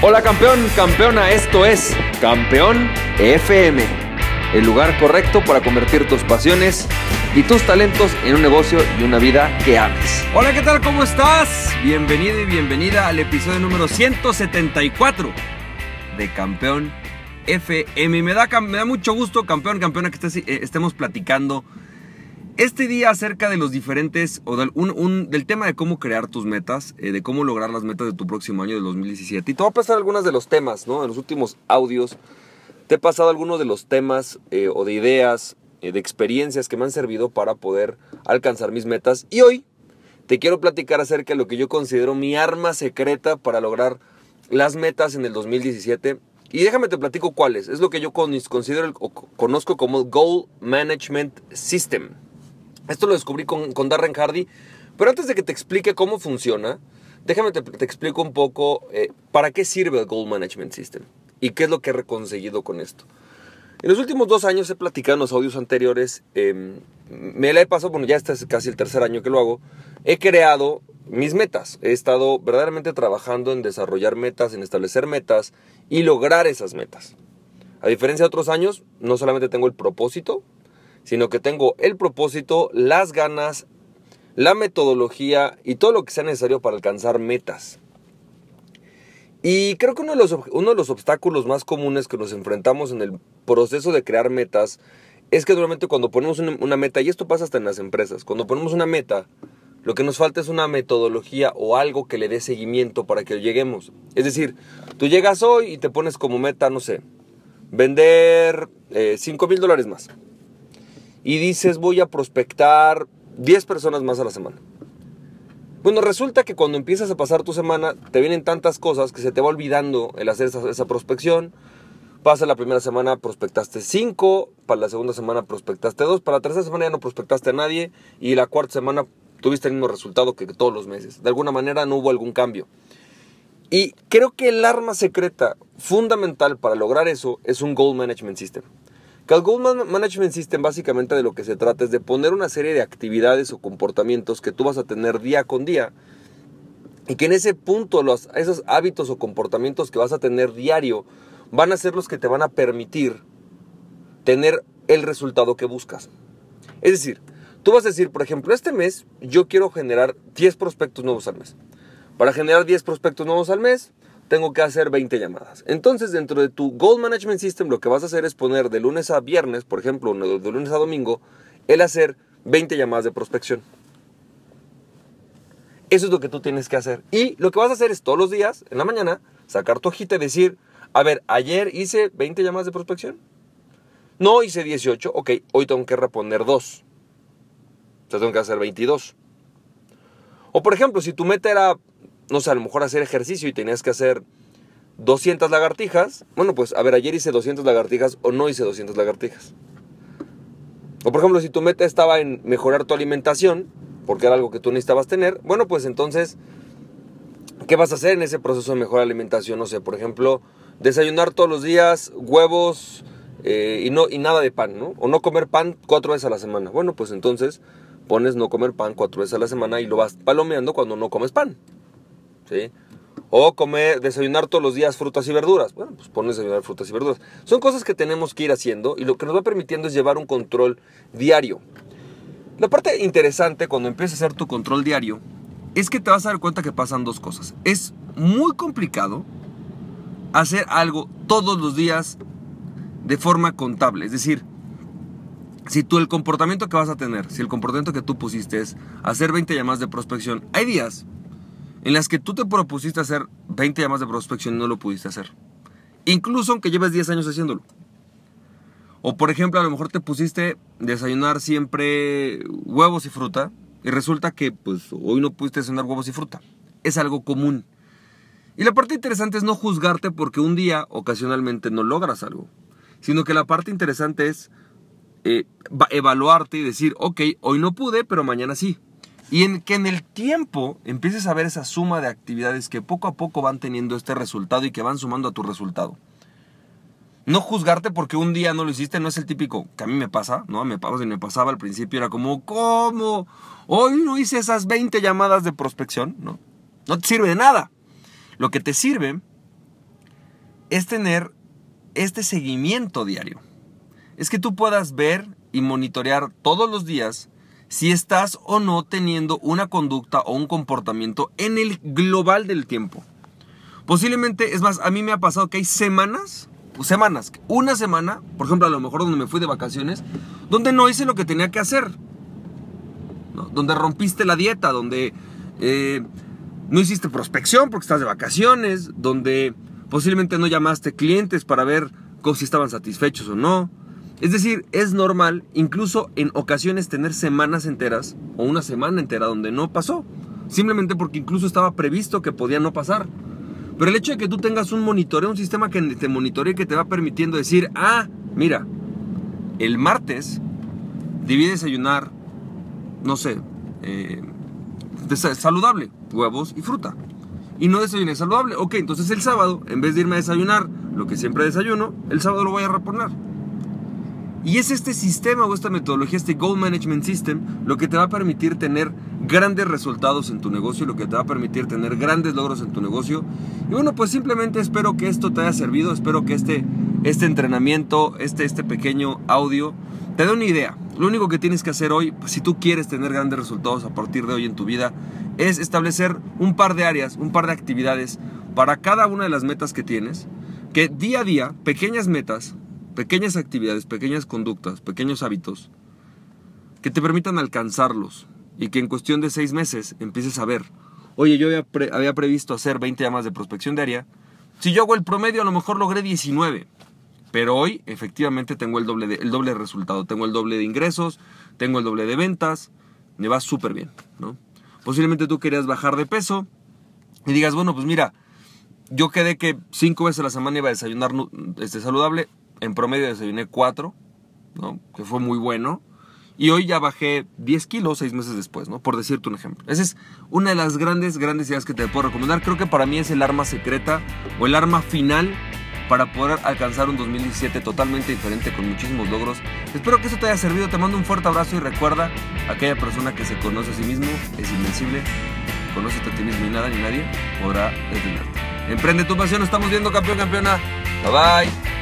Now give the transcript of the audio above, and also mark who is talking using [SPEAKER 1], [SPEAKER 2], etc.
[SPEAKER 1] Hola campeón, campeona, esto es Campeón FM, el lugar correcto para convertir tus pasiones y tus talentos en un negocio y una vida que ames.
[SPEAKER 2] Hola, ¿qué tal? ¿Cómo estás? Bienvenido y bienvenida al episodio número 174 de Campeón FM. Me da, me da mucho gusto, campeón, campeona, que eh, estemos platicando este día acerca de los diferentes, o del, del tema de cómo crear tus metas, eh, de cómo lograr las metas de tu próximo año de 2017. Y te voy a pasar algunos de los temas, ¿no? En los últimos audios te he pasado algunos de los temas eh, o de ideas, eh, de experiencias que me han servido para poder alcanzar mis metas. Y hoy te quiero platicar acerca de lo que yo considero mi arma secreta para lograr las metas en el 2017. Y déjame te platico cuáles. Es lo que yo considero o conozco como Goal Management System. Esto lo descubrí con, con Darren Hardy. Pero antes de que te explique cómo funciona, déjame te, te explico un poco eh, para qué sirve el Goal Management System y qué es lo que he conseguido con esto. En los últimos dos años he platicado en los audios anteriores, em, me la he pasado, bueno, ya este es casi el tercer año que lo hago, he creado mis metas. He estado verdaderamente trabajando en desarrollar metas, en establecer metas y lograr esas metas. A diferencia de otros años, no solamente tengo el propósito, sino que tengo el propósito, las ganas, la metodología y todo lo que sea necesario para alcanzar metas. Y creo que uno de, los, uno de los obstáculos más comunes que nos enfrentamos en el proceso de crear metas es que normalmente cuando ponemos una, meta, y esto pasa hasta en las empresas, cuando ponemos una meta, lo que nos falta es una metodología o algo que le dé seguimiento para que lleguemos. Es decir, tú llegas hoy y te pones como meta, no sé, vender 5 eh, mil dólares más y dices voy a prospectar 10 personas más a la semana. Bueno, resulta que cuando empiezas a pasar tu semana te vienen tantas cosas que se te va olvidando el hacer esa, prospección. Pasa la primera semana, prospectaste 5, para la segunda semana prospectaste 2, para la tercera semana ya no prospectaste a nadie y la cuarta semana tuviste el mismo resultado que todos los meses. De alguna manera no hubo algún cambio. Y creo que el arma secreta fundamental para lograr eso es un Goal Management System. Goal Management System básicamente de lo que se trata es de poner una serie de actividades o comportamientos que tú vas a tener día con día y que en ese punto los, esos hábitos o comportamientos que vas a tener diario van a ser los que te van a permitir tener el resultado que buscas. Es decir, tú vas a decir, por ejemplo, este mes yo quiero generar 10 prospectos nuevos al mes. Para generar 10 prospectos nuevos al mes, tengo que hacer 20 llamadas. Entonces, dentro de tu Goal Management System, lo que vas a hacer es poner de lunes a viernes, por ejemplo, de lunes a domingo, el hacer 20 llamadas de prospección. Eso es lo que tú tienes que hacer. Y lo que vas a hacer es todos los días, en la mañana, sacar tu hojita y decir, a ver, ayer hice 20 llamadas de prospección. No hice 18, ok, hoy tengo que reponer 2. O sea, tengo que hacer 22. O por ejemplo, si tu meta era no sé, a lo mejor hacer ejercicio y tenías que hacer 200 lagartijas, bueno, pues a ver, ayer hice 200 lagartijas o no hice 200 lagartijas. O por ejemplo, si tu meta estaba en mejorar tu alimentación, porque era algo que tú necesitabas tener, bueno, pues entonces, ¿qué vas a hacer en ese proceso de mejorar alimentación? No sé, por ejemplo, desayunar todos los días huevos eh, y, no, y nada de pan, ¿no? O no comer pan cuatro veces a la semana. Bueno, pues entonces pones no comer pan cuatro veces a la semana y lo vas palomeando cuando no comes pan. O comer, desayunar todos los días frutas y verduras. Bueno, pues pones desayunar frutas y verduras. Son cosas que tenemos que ir haciendo y lo que nos va permitiendo es llevar un control diario. La parte interesante cuando empiezas a hacer tu control diario es que te vas a dar cuenta que pasan dos cosas. Es muy complicado hacer algo todos los días de forma contable. Es decir, si tú el comportamiento que vas a tener, si el comportamiento que tú pusiste es hacer 20 llamadas de prospección, hay días en las que tú te propusiste hacer 20 llamadas de prospección y no lo pudiste hacer. Incluso aunque lleves 10 años haciéndolo. O por ejemplo, a lo mejor te pusiste desayunar siempre huevos y fruta y resulta que pues hoy no pudiste desayunar huevos y fruta. Es algo común. Y la parte interesante es no juzgarte porque un día ocasionalmente no logras algo, sino que la parte interesante es eh, evaluarte y decir, ok, hoy no pude, pero mañana sí. Y en que en el tiempo empieces a ver esa suma de actividades que poco a poco van teniendo este resultado y que van sumando a tu resultado. No juzgarte porque un día no lo hiciste, no es el típico que a mí me pasa, ¿no? Me, me pasaba al principio, era como, ¿cómo? Hoy no hice esas 20 llamadas de prospección, ¿no? No te sirve de nada. Lo que te sirve es tener este seguimiento diario. Es que tú puedas ver y monitorear todos los días si estás o no teniendo una conducta o un comportamiento en el global del tiempo. Posiblemente, es más, a mí me ha pasado que hay semanas, semanas, una semana, por ejemplo, a lo mejor donde me fui de vacaciones, donde no hice lo que tenía que hacer. Donde rompiste la dieta, donde eh, no hiciste prospección porque estás de vacaciones, donde posiblemente no llamaste clientes para ver si estaban satisfechos o no. Es decir, es normal incluso en ocasiones tener semanas enteras o una semana entera donde no pasó. Simplemente porque incluso estaba previsto que podía no pasar. Pero el hecho de que tú tengas un monitoreo, un sistema que te monitoree que te va permitiendo decir, ah, mira, el martes debí desayunar, no sé, eh, saludable, huevos y fruta. Y no desayuné saludable. Ok, entonces el sábado, en vez de irme a desayunar lo que siempre desayuno, el sábado lo voy a reponer. Y es este sistema o esta metodología, este Goal Management System, lo que te va a permitir tener grandes resultados en tu negocio, lo que te va a permitir tener grandes logros en tu negocio. Y bueno, pues simplemente espero que esto te haya servido, espero que este, este entrenamiento, este, este pequeño audio, te dé una idea. Lo único que tienes que hacer hoy, pues, si tú quieres tener grandes resultados a partir de hoy en tu vida, es establecer un par de áreas, un par de actividades para cada una de las metas que tienes, que día a día, pequeñas metas, pequeñas actividades, pequeñas conductas, pequeños hábitos, que te permitan alcanzarlos y que en cuestión de seis meses empieces a ver, oye, yo había, previsto hacer 20 llamadas de prospección diaria, si yo hago el promedio a lo mejor logré 19, pero hoy efectivamente tengo el doble de, el doble resultado, tengo el doble de ingresos, tengo el doble de ventas, me va súper bien, ¿no? Posiblemente tú querías bajar de peso y digas, bueno, pues mira, yo quedé que cinco veces a la semana iba a desayunar este, saludable, en promedio desayuné 4, ¿no? que fue muy bueno. Y hoy ya bajé 10 kilos seis meses después, ¿no? Por decirte un ejemplo. Esa es una de las grandes, grandes ideas que te puedo recomendar. Creo que para mí es el arma secreta o el arma final para poder alcanzar un 2017 totalmente diferente con muchísimos logros. Espero que eso te haya servido. Te mando un fuerte abrazo y recuerda, aquella persona que se conoce a sí mismo es invencible. Conócete a ti mismo y nada ni nadie podrá detenerte. Emprende tu pasión. Estamos viendo campeón, campeona. Bye bye.